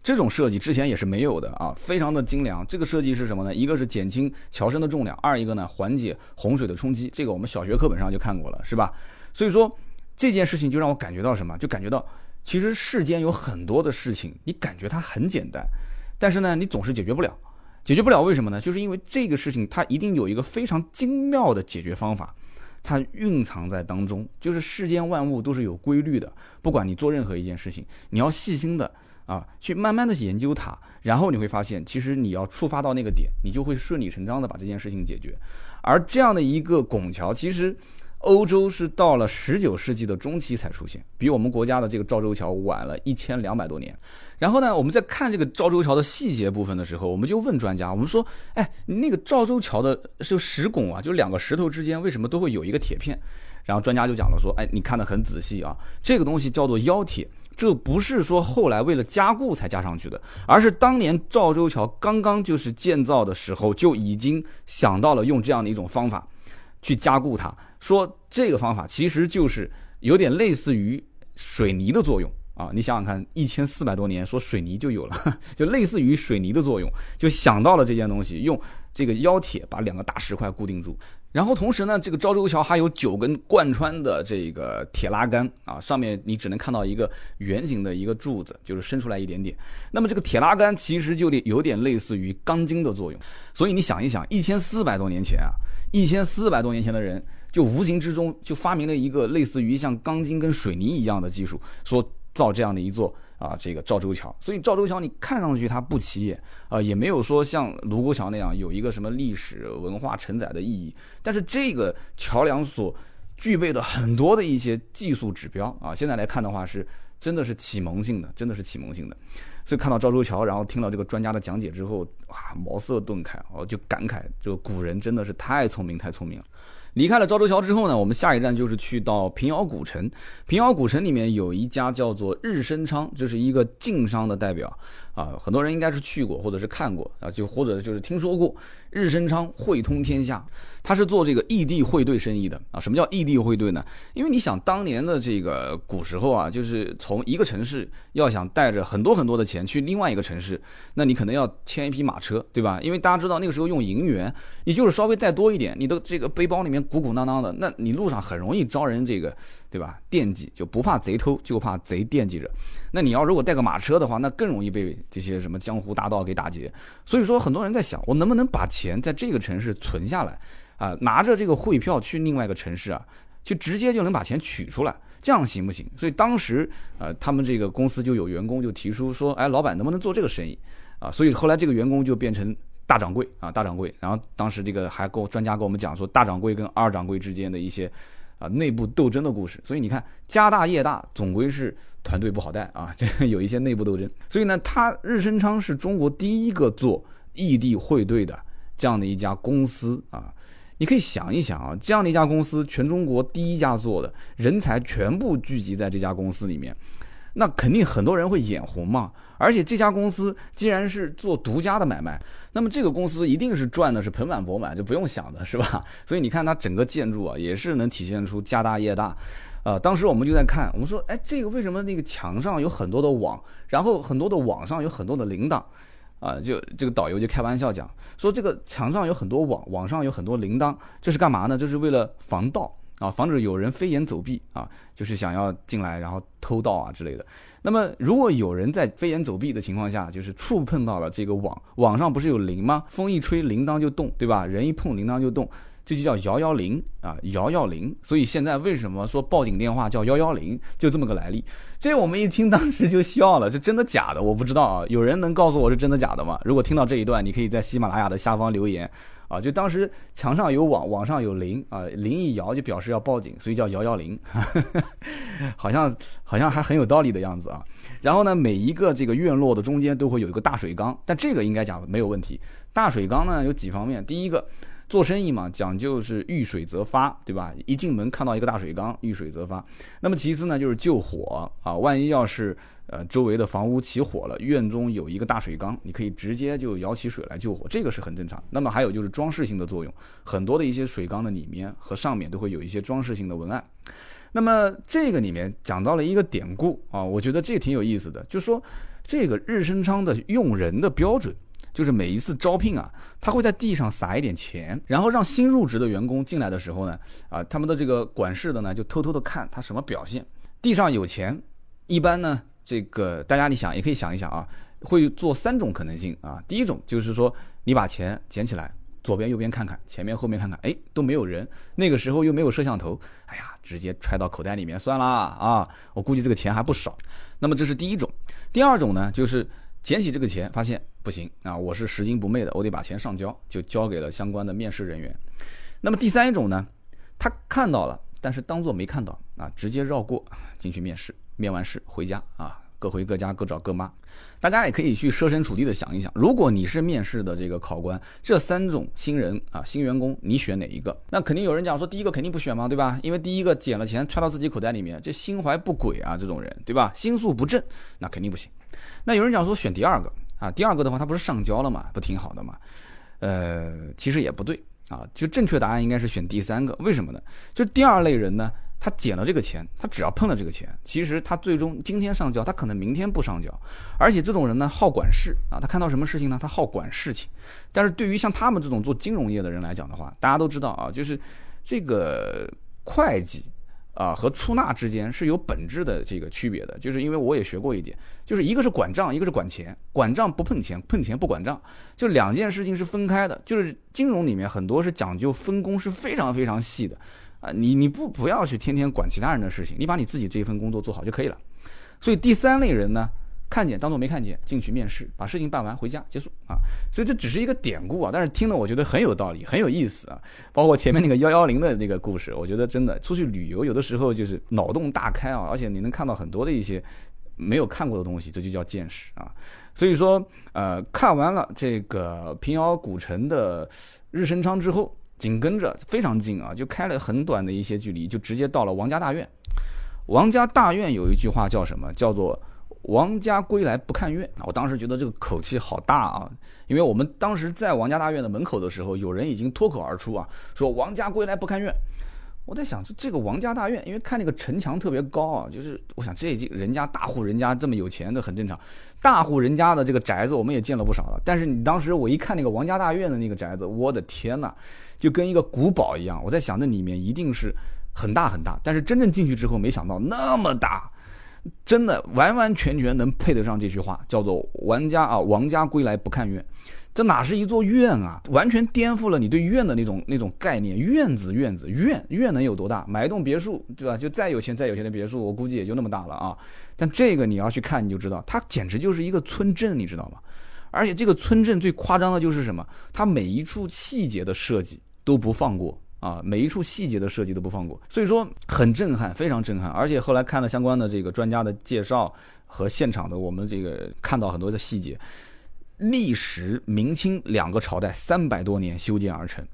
这种设计之前也是没有的啊，非常的精良。这个设计是什么呢？一个是减轻桥身的重量，二一个呢缓解洪水的冲击。这个我们小学课本上就看过了，是吧？所以说这件事情就让我感觉到什么？就感觉到其实世间有很多的事情，你感觉它很简单，但是呢，你总是解决不了，解决不了为什么呢？就是因为这个事情它一定有一个非常精妙的解决方法。它蕴藏在当中，就是世间万物都是有规律的。不管你做任何一件事情，你要细心的啊，去慢慢的研究它，然后你会发现，其实你要触发到那个点，你就会顺理成章的把这件事情解决。而这样的一个拱桥，其实欧洲是到了十九世纪的中期才出现，比我们国家的这个赵州桥晚了一千两百多年。然后呢，我们在看这个赵州桥的细节部分的时候，我们就问专家，我们说，哎，那个赵州桥的是石拱啊，就两个石头之间为什么都会有一个铁片？然后专家就讲了说，哎，你看得很仔细啊，这个东西叫做腰铁，这不是说后来为了加固才加上去的，而是当年赵州桥刚刚就是建造的时候就已经想到了用这样的一种方法去加固它，说这个方法其实就是有点类似于水泥的作用。啊，你想想看，一千四百多年说水泥就有了，就类似于水泥的作用，就想到了这件东西，用这个腰铁把两个大石块固定住。然后同时呢，这个昭州桥还有九根贯穿的这个铁拉杆啊，上面你只能看到一个圆形的一个柱子，就是伸出来一点点。那么这个铁拉杆其实就得有点类似于钢筋的作用。所以你想一想，一千四百多年前啊，一千四百多年前的人就无形之中就发明了一个类似于像钢筋跟水泥一样的技术，说。造这样的一座啊，这个赵州桥，所以赵州桥你看上去它不起眼啊，也没有说像卢沟桥那样有一个什么历史文化承载的意义。但是这个桥梁所具备的很多的一些技术指标啊，现在来看的话是真的是启蒙性的，真的是启蒙性的。所以看到赵州桥，然后听到这个专家的讲解之后，哇，茅塞顿开，哦，就感慨这个古人真的是太聪明，太聪明了。离开了赵州桥之后呢，我们下一站就是去到平遥古城。平遥古城里面有一家叫做日升昌，这是一个晋商的代表啊，很多人应该是去过或者是看过啊，就或者就是听说过。日升昌汇通天下，他是做这个异地汇兑生意的啊。什么叫异地汇兑呢？因为你想当年的这个古时候啊，就是从一个城市要想带着很多很多的钱去另外一个城市，那你可能要牵一匹马车，对吧？因为大家知道那个时候用银元，你就是稍微带多一点，你的这个背包里面鼓鼓囊囊的，那你路上很容易招人这个。对吧？惦记就不怕贼偷，就怕贼惦记着。那你要如果带个马车的话，那更容易被这些什么江湖大盗给打劫。所以说，很多人在想，我能不能把钱在这个城市存下来啊？拿着这个汇票去另外一个城市啊，就直接就能把钱取出来，这样行不行？所以当时呃，他们这个公司就有员工就提出说，哎，老板能不能做这个生意啊？所以后来这个员工就变成大掌柜啊，大掌柜。然后当时这个还跟专家跟我们讲说，大掌柜跟二掌柜之间的一些。啊，内部斗争的故事，所以你看家大业大，总归是团队不好带啊，这有一些内部斗争。所以呢，他日升昌是中国第一个做异地汇兑的这样的一家公司啊。你可以想一想啊，这样的一家公司，全中国第一家做的，人才全部聚集在这家公司里面。那肯定很多人会眼红嘛，而且这家公司既然是做独家的买卖，那么这个公司一定是赚的是盆满钵满，就不用想的是吧？所以你看它整个建筑啊，也是能体现出家大业大。呃，当时我们就在看，我们说，哎，这个为什么那个墙上有很多的网，然后很多的网上有很多的铃铛，啊，就这个导游就开玩笑讲，说这个墙上有很多网，网上有很多铃铛，这是干嘛呢？这是为了防盗。啊，防止有人飞檐走壁啊，就是想要进来然后偷盗啊之类的。那么，如果有人在飞檐走壁的情况下，就是触碰到了这个网，网上不是有铃吗？风一吹，铃铛就动，对吧？人一碰，铃铛就动，这就叫摇摇铃啊，摇摇铃。所以现在为什么说报警电话叫幺幺零，就这么个来历。这我们一听，当时就笑了，这真的假的？我不知道啊，有人能告诉我是真的假的吗？如果听到这一段，你可以在喜马拉雅的下方留言。啊，就当时墙上有网，网上有铃啊，铃一摇就表示要报警，所以叫摇摇铃，好像好像还很有道理的样子啊。然后呢，每一个这个院落的中间都会有一个大水缸，但这个应该讲没有问题。大水缸呢有几方面，第一个做生意嘛，讲究是遇水则发，对吧？一进门看到一个大水缸，遇水则发。那么其次呢就是救火啊，万一要是。呃，周围的房屋起火了，院中有一个大水缸，你可以直接就舀起水来救火，这个是很正常。那么还有就是装饰性的作用，很多的一些水缸的里面和上面都会有一些装饰性的文案。那么这个里面讲到了一个典故啊，我觉得这挺有意思的，就是说这个日升昌的用人的标准，就是每一次招聘啊，他会在地上撒一点钱，然后让新入职的员工进来的时候呢，啊，他们的这个管事的呢就偷偷的看他什么表现，地上有钱，一般呢。这个大家你想也可以想一想啊，会做三种可能性啊。第一种就是说，你把钱捡起来，左边右边看看，前面后面看看，哎，都没有人。那个时候又没有摄像头，哎呀，直接揣到口袋里面算了啊。我估计这个钱还不少。那么这是第一种。第二种呢，就是捡起这个钱，发现不行啊，我是拾金不昧的，我得把钱上交，就交给了相关的面试人员。那么第三种呢，他看到了但是当做没看到啊，直接绕过进去面试，面完试回家啊。各回各家，各找各妈。大家也可以去设身处地的想一想，如果你是面试的这个考官，这三种新人啊，新员工，你选哪一个？那肯定有人讲说，第一个肯定不选嘛，对吧？因为第一个捡了钱揣到自己口袋里面，这心怀不轨啊，这种人，对吧？心术不正，那肯定不行。那有人讲说选第二个啊，第二个的话，他不是上交了嘛，不挺好的嘛？呃，其实也不对啊，就正确答案应该是选第三个。为什么呢？就第二类人呢？他捡了这个钱，他只要碰了这个钱，其实他最终今天上交，他可能明天不上交。而且这种人呢，好管事啊，他看到什么事情呢，他好管事情。但是对于像他们这种做金融业的人来讲的话，大家都知道啊，就是这个会计啊和出纳之间是有本质的这个区别的。就是因为我也学过一点，就是一个是管账，一个是管钱，管账不碰钱，碰钱不管账，就两件事情是分开的。就是金融里面很多是讲究分工是非常非常细的。啊，你你不不要去天天管其他人的事情，你把你自己这一份工作做好就可以了。所以第三类人呢，看见当做没看见，进去面试，把事情办完回家结束啊。所以这只是一个典故啊，但是听的我觉得很有道理，很有意思啊。包括前面那个幺幺零的那个故事，我觉得真的出去旅游有的时候就是脑洞大开啊，而且你能看到很多的一些没有看过的东西，这就叫见识啊。所以说，呃，看完了这个平遥古城的日升昌之后。紧跟着非常近啊，就开了很短的一些距离，就直接到了王家大院。王家大院有一句话叫什么？叫做“王家归来不看院”。我当时觉得这个口气好大啊，因为我们当时在王家大院的门口的时候，有人已经脱口而出啊，说“王家归来不看院”。我在想，这这个王家大院，因为看那个城墙特别高啊，就是我想这人家大户人家这么有钱的很正常。大户人家的这个宅子我们也见了不少了，但是你当时我一看那个王家大院的那个宅子，我的天呐，就跟一个古堡一样。我在想那里面一定是很大很大，但是真正进去之后，没想到那么大，真的完完全全能配得上这句话，叫做“王家啊，王家归来不看院”。这哪是一座院啊？完全颠覆了你对院的那种那种概念。院子，院子，院院能有多大？买一栋别墅，对吧？就再有钱再有钱的别墅，我估计也就那么大了啊。但这个你要去看，你就知道，它简直就是一个村镇，你知道吗？而且这个村镇最夸张的就是什么？它每一处细节的设计都不放过啊！每一处细节的设计都不放过，所以说很震撼，非常震撼。而且后来看了相关的这个专家的介绍和现场的我们这个看到很多的细节。历时明清两个朝代三百多年修建而成，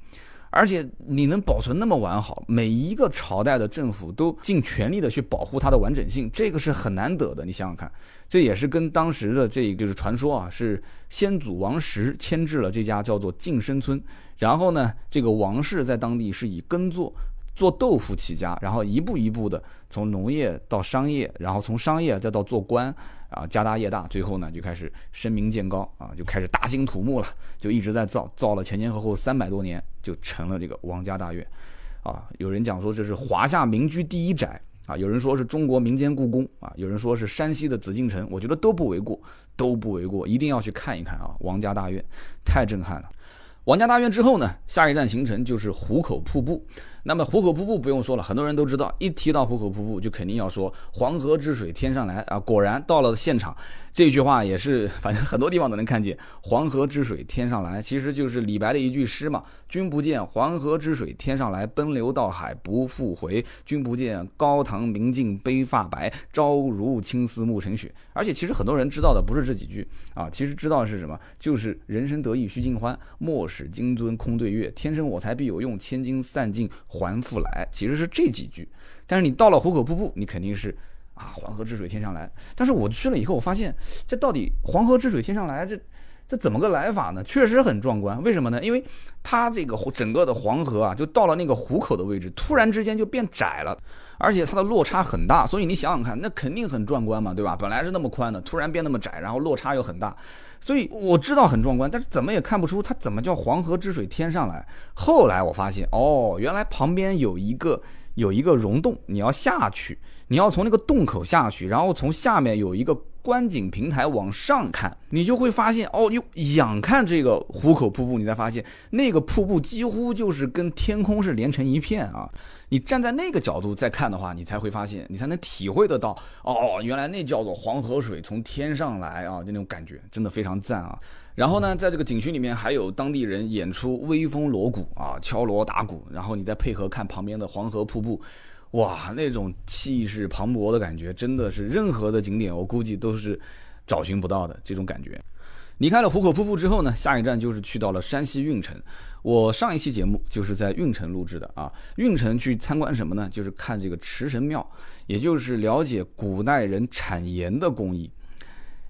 而且你能保存那么完好，每一个朝代的政府都尽全力的去保护它的完整性，这个是很难得的。你想想看，这也是跟当时的这就是传说啊，是先祖王石牵制了这家叫做晋生村，然后呢，这个王氏在当地是以耕作。做豆腐起家，然后一步一步的从农业到商业，然后从商业再到做官，啊，家大业大，最后呢就开始声名渐高啊，就开始大兴土木了，就一直在造，造了前前后后三百多年，就成了这个王家大院，啊，有人讲说这是华夏民居第一宅啊，有人说是中国民间故宫啊，有人说是山西的紫禁城，我觉得都不为过，都不为过，一定要去看一看啊，王家大院太震撼了。王家大院之后呢，下一站行程就是壶口瀑布。那么壶口瀑布不用说了，很多人都知道，一提到壶口瀑布，就肯定要说黄河之水天上来啊！果然到了现场，这句话也是，反正很多地方都能看见“黄河之水天上来”，其实就是李白的一句诗嘛：“君不见黄河之水天上来，奔流到海不复回。君不见高堂明镜悲发白，朝如青丝暮成雪。”而且其实很多人知道的不是这几句啊，其实知道是什么？就是“人生得意须尽欢，莫使金樽空对月。天生我材必有用，千金散尽。”还复来，其实是这几句，但是你到了壶口瀑布，你肯定是啊，黄河之水天上来。但是我去了以后，我发现这到底黄河之水天上来，这这怎么个来法呢？确实很壮观。为什么呢？因为它这个整个的黄河啊，就到了那个壶口的位置，突然之间就变窄了，而且它的落差很大。所以你想想看，那肯定很壮观嘛，对吧？本来是那么宽的，突然变那么窄，然后落差又很大。所以我知道很壮观，但是怎么也看不出它怎么叫黄河之水天上来。后来我发现，哦，原来旁边有一个有一个溶洞，你要下去，你要从那个洞口下去，然后从下面有一个观景平台往上看，你就会发现，哦，哟，仰看这个壶口瀑布，你才发现那个瀑布几乎就是跟天空是连成一片啊。你站在那个角度再看的话，你才会发现，你才能体会得到哦，原来那叫做黄河水从天上来啊，就那种感觉真的非常赞啊。然后呢，在这个景区里面还有当地人演出威风锣鼓啊，敲锣打鼓，然后你再配合看旁边的黄河瀑布，哇，那种气势磅礴的感觉，真的是任何的景点我估计都是找寻不到的这种感觉。离开了壶口瀑布之后呢，下一站就是去到了山西运城。我上一期节目就是在运城录制的啊。运城去参观什么呢？就是看这个池神庙，也就是了解古代人产盐的工艺。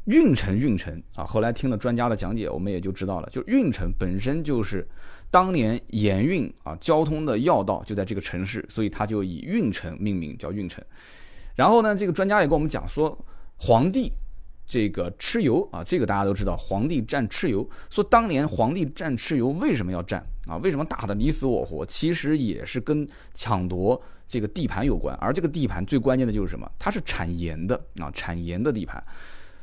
运城，运城啊，后来听了专家的讲解，我们也就知道了，就运城本身就是当年盐运啊交通的要道，就在这个城市，所以它就以运城命名，叫运城。然后呢，这个专家也跟我们讲说，皇帝。这个蚩尤啊，这个大家都知道，皇帝战蚩尤。说当年皇帝战蚩尤为什么要战啊？为什么打得你死我活？其实也是跟抢夺这个地盘有关。而这个地盘最关键的就是什么？它是产盐的啊，产盐的地盘。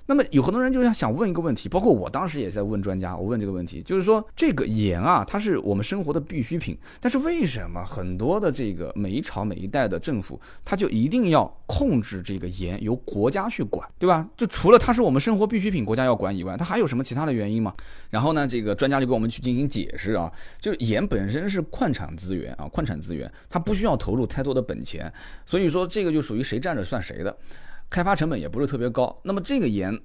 那么有很多人就想想问一个问题，包括我当时也在问专家，我问这个问题，就是说这个盐啊，它是我们生活的必需品，但是为什么很多的这个每一朝每一代的政府，他就一定要控制这个盐由国家去管，对吧？就除了它是我们生活必需品，国家要管以外，它还有什么其他的原因吗？然后呢，这个专家就给我们去进行解释啊，就是盐本身是矿产资源啊，矿产资源，它不需要投入太多的本钱，所以说这个就属于谁占着算谁的。开发成本也不是特别高，那么这个盐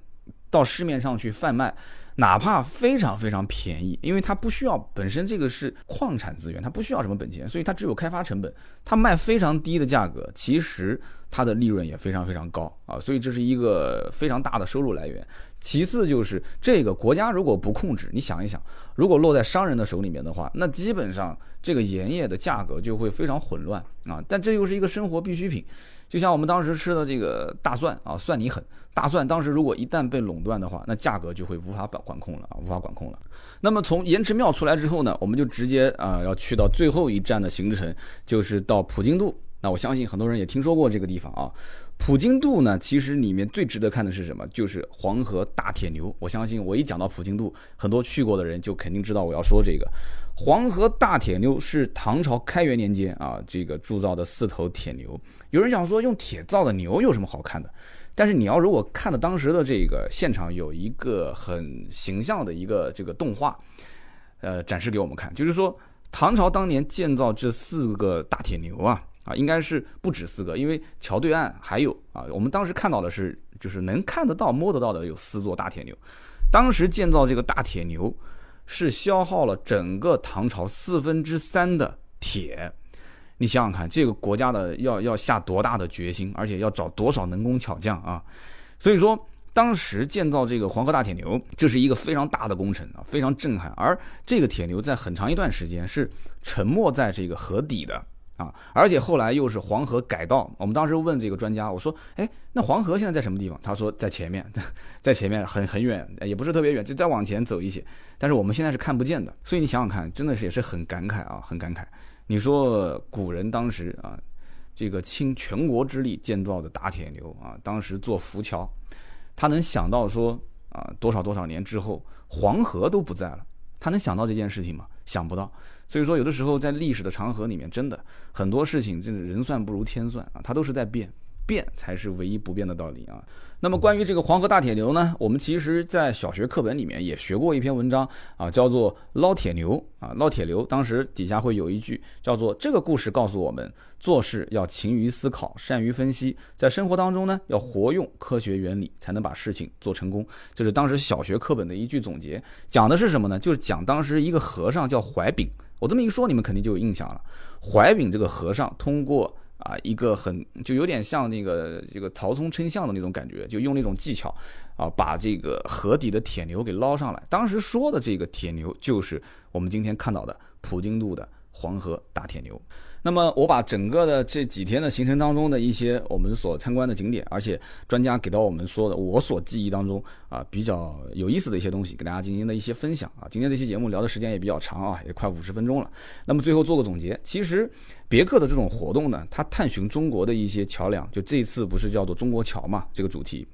到市面上去贩卖，哪怕非常非常便宜，因为它不需要本身这个是矿产资源，它不需要什么本钱，所以它只有开发成本，它卖非常低的价格，其实它的利润也非常非常高啊，所以这是一个非常大的收入来源。其次就是这个国家如果不控制，你想一想，如果落在商人的手里面的话，那基本上这个盐业的价格就会非常混乱啊。但这又是一个生活必需品。就像我们当时吃的这个大蒜啊，蒜泥狠，大蒜当时如果一旦被垄断的话，那价格就会无法管管控了啊，无法管控了。那么从盐池庙出来之后呢，我们就直接啊要去到最后一站的行程，就是到普京渡。那我相信很多人也听说过这个地方啊。普京渡呢，其实里面最值得看的是什么？就是黄河大铁牛。我相信我一讲到普京渡，很多去过的人就肯定知道我要说这个。黄河大铁牛是唐朝开元年间啊，这个铸造的四头铁牛。有人想说用铁造的牛有什么好看的？但是你要如果看了当时的这个现场，有一个很形象的一个这个动画，呃，展示给我们看，就是说唐朝当年建造这四个大铁牛啊。啊，应该是不止四个，因为桥对岸还有啊。我们当时看到的是，就是能看得到、摸得到的有四座大铁牛。当时建造这个大铁牛，是消耗了整个唐朝四分之三的铁。你想想看，这个国家的要要下多大的决心，而且要找多少能工巧匠啊！所以说，当时建造这个黄河大铁牛，这是一个非常大的工程啊，非常震撼。而这个铁牛在很长一段时间是沉没在这个河底的。啊，而且后来又是黄河改道。我们当时问这个专家，我说：“哎，那黄河现在在什么地方？”他说：“在前面，在前面很很远，也不是特别远，就再往前走一些。但是我们现在是看不见的。所以你想想看，真的是也是很感慨啊，很感慨。你说古人当时啊，这个倾全国之力建造的大铁牛啊，当时做浮桥，他能想到说啊，多少多少年之后黄河都不在了，他能想到这件事情吗？想不到。”所以说，有的时候在历史的长河里面，真的很多事情，真的人算不如天算啊，它都是在变，变才是唯一不变的道理啊。那么关于这个黄河大铁牛呢，我们其实在小学课本里面也学过一篇文章啊，叫做《捞铁牛》啊，捞铁牛。当时底下会有一句叫做“这个故事告诉我们，做事要勤于思考，善于分析，在生活当中呢，要活用科学原理，才能把事情做成功。”这是当时小学课本的一句总结，讲的是什么呢？就是讲当时一个和尚叫怀炳。我这么一说，你们肯定就有印象了。怀丙这个和尚通过啊一个很就有点像那个这个曹冲称象的那种感觉，就用那种技巧啊把这个河底的铁牛给捞上来。当时说的这个铁牛就是我们今天看到的普京路的黄河大铁牛。那么我把整个的这几天的行程当中的一些我们所参观的景点，而且专家给到我们说的，我所记忆当中啊比较有意思的一些东西，给大家进行了一些分享啊。今天这期节目聊的时间也比较长啊，也快五十分钟了。那么最后做个总结，其实。别克的这种活动呢，它探寻中国的一些桥梁，就这一次不是叫做中国桥嘛？这个主题，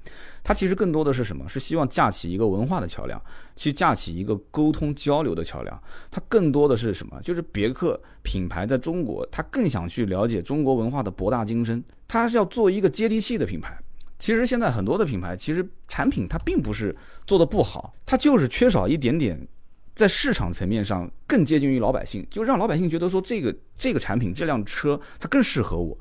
它其实更多的是什么？是希望架起一个文化的桥梁，去架起一个沟通交流的桥梁。它更多的是什么？就是别克品牌在中国，它更想去了解中国文化的博大精深，它是要做一个接地气的品牌。其实现在很多的品牌，其实产品它并不是做的不好，它就是缺少一点点在市场层面上更接近于老百姓，就让老百姓觉得说这个这个产品这辆车它更适合我，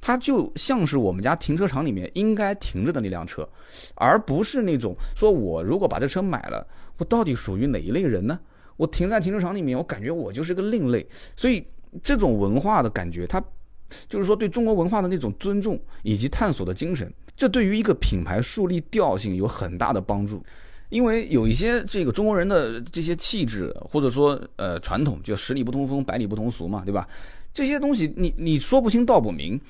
它就像是我们家停车场里面应该停着的那辆车，而不是那种说我如果把这车买了，我到底属于哪一类人呢？我停在停车场里面，我感觉我就是个另类，所以这种文化的感觉，它就是说对中国文化的那种尊重以及探索的精神。这对于一个品牌树立调性有很大的帮助，因为有一些这个中国人的这些气质或者说呃传统，就十里不同风，百里不同俗嘛，对吧？这些东西你你说不清道不明，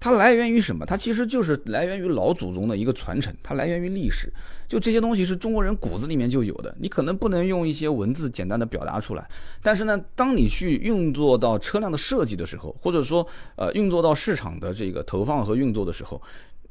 它来源于什么？它其实就是来源于老祖宗的一个传承，它来源于历史。就这些东西是中国人骨子里面就有的，你可能不能用一些文字简单的表达出来，但是呢，当你去运作到车辆的设计的时候，或者说呃运作到市场的这个投放和运作的时候。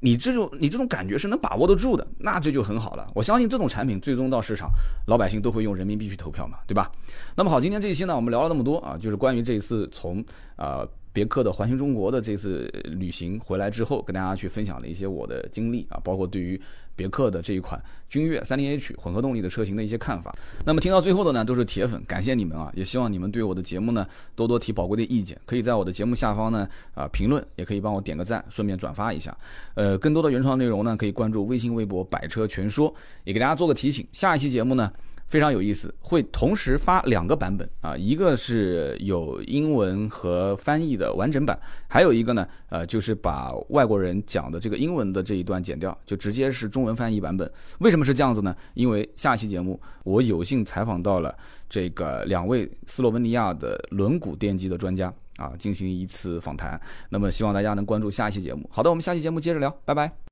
你这种你这种感觉是能把握得住的，那这就很好了。我相信这种产品最终到市场，老百姓都会用人民币去投票嘛，对吧？那么好，今天这一期呢，我们聊了那么多啊，就是关于这一次从啊。别克的环形中国的这次旅行回来之后，跟大家去分享了一些我的经历啊，包括对于别克的这一款君越 30H 混合动力的车型的一些看法。那么听到最后的呢，都是铁粉，感谢你们啊！也希望你们对我的节目呢多多提宝贵的意见，可以在我的节目下方呢啊评论，也可以帮我点个赞，顺便转发一下。呃，更多的原创内容呢，可以关注微信、微博“百车全说”，也给大家做个提醒，下一期节目呢。非常有意思，会同时发两个版本啊，一个是有英文和翻译的完整版，还有一个呢，呃，就是把外国人讲的这个英文的这一段剪掉，就直接是中文翻译版本。为什么是这样子呢？因为下期节目我有幸采访到了这个两位斯洛文尼亚的轮毂电机的专家啊，进行一次访谈。那么希望大家能关注下一期节目。好的，我们下期节目接着聊，拜拜。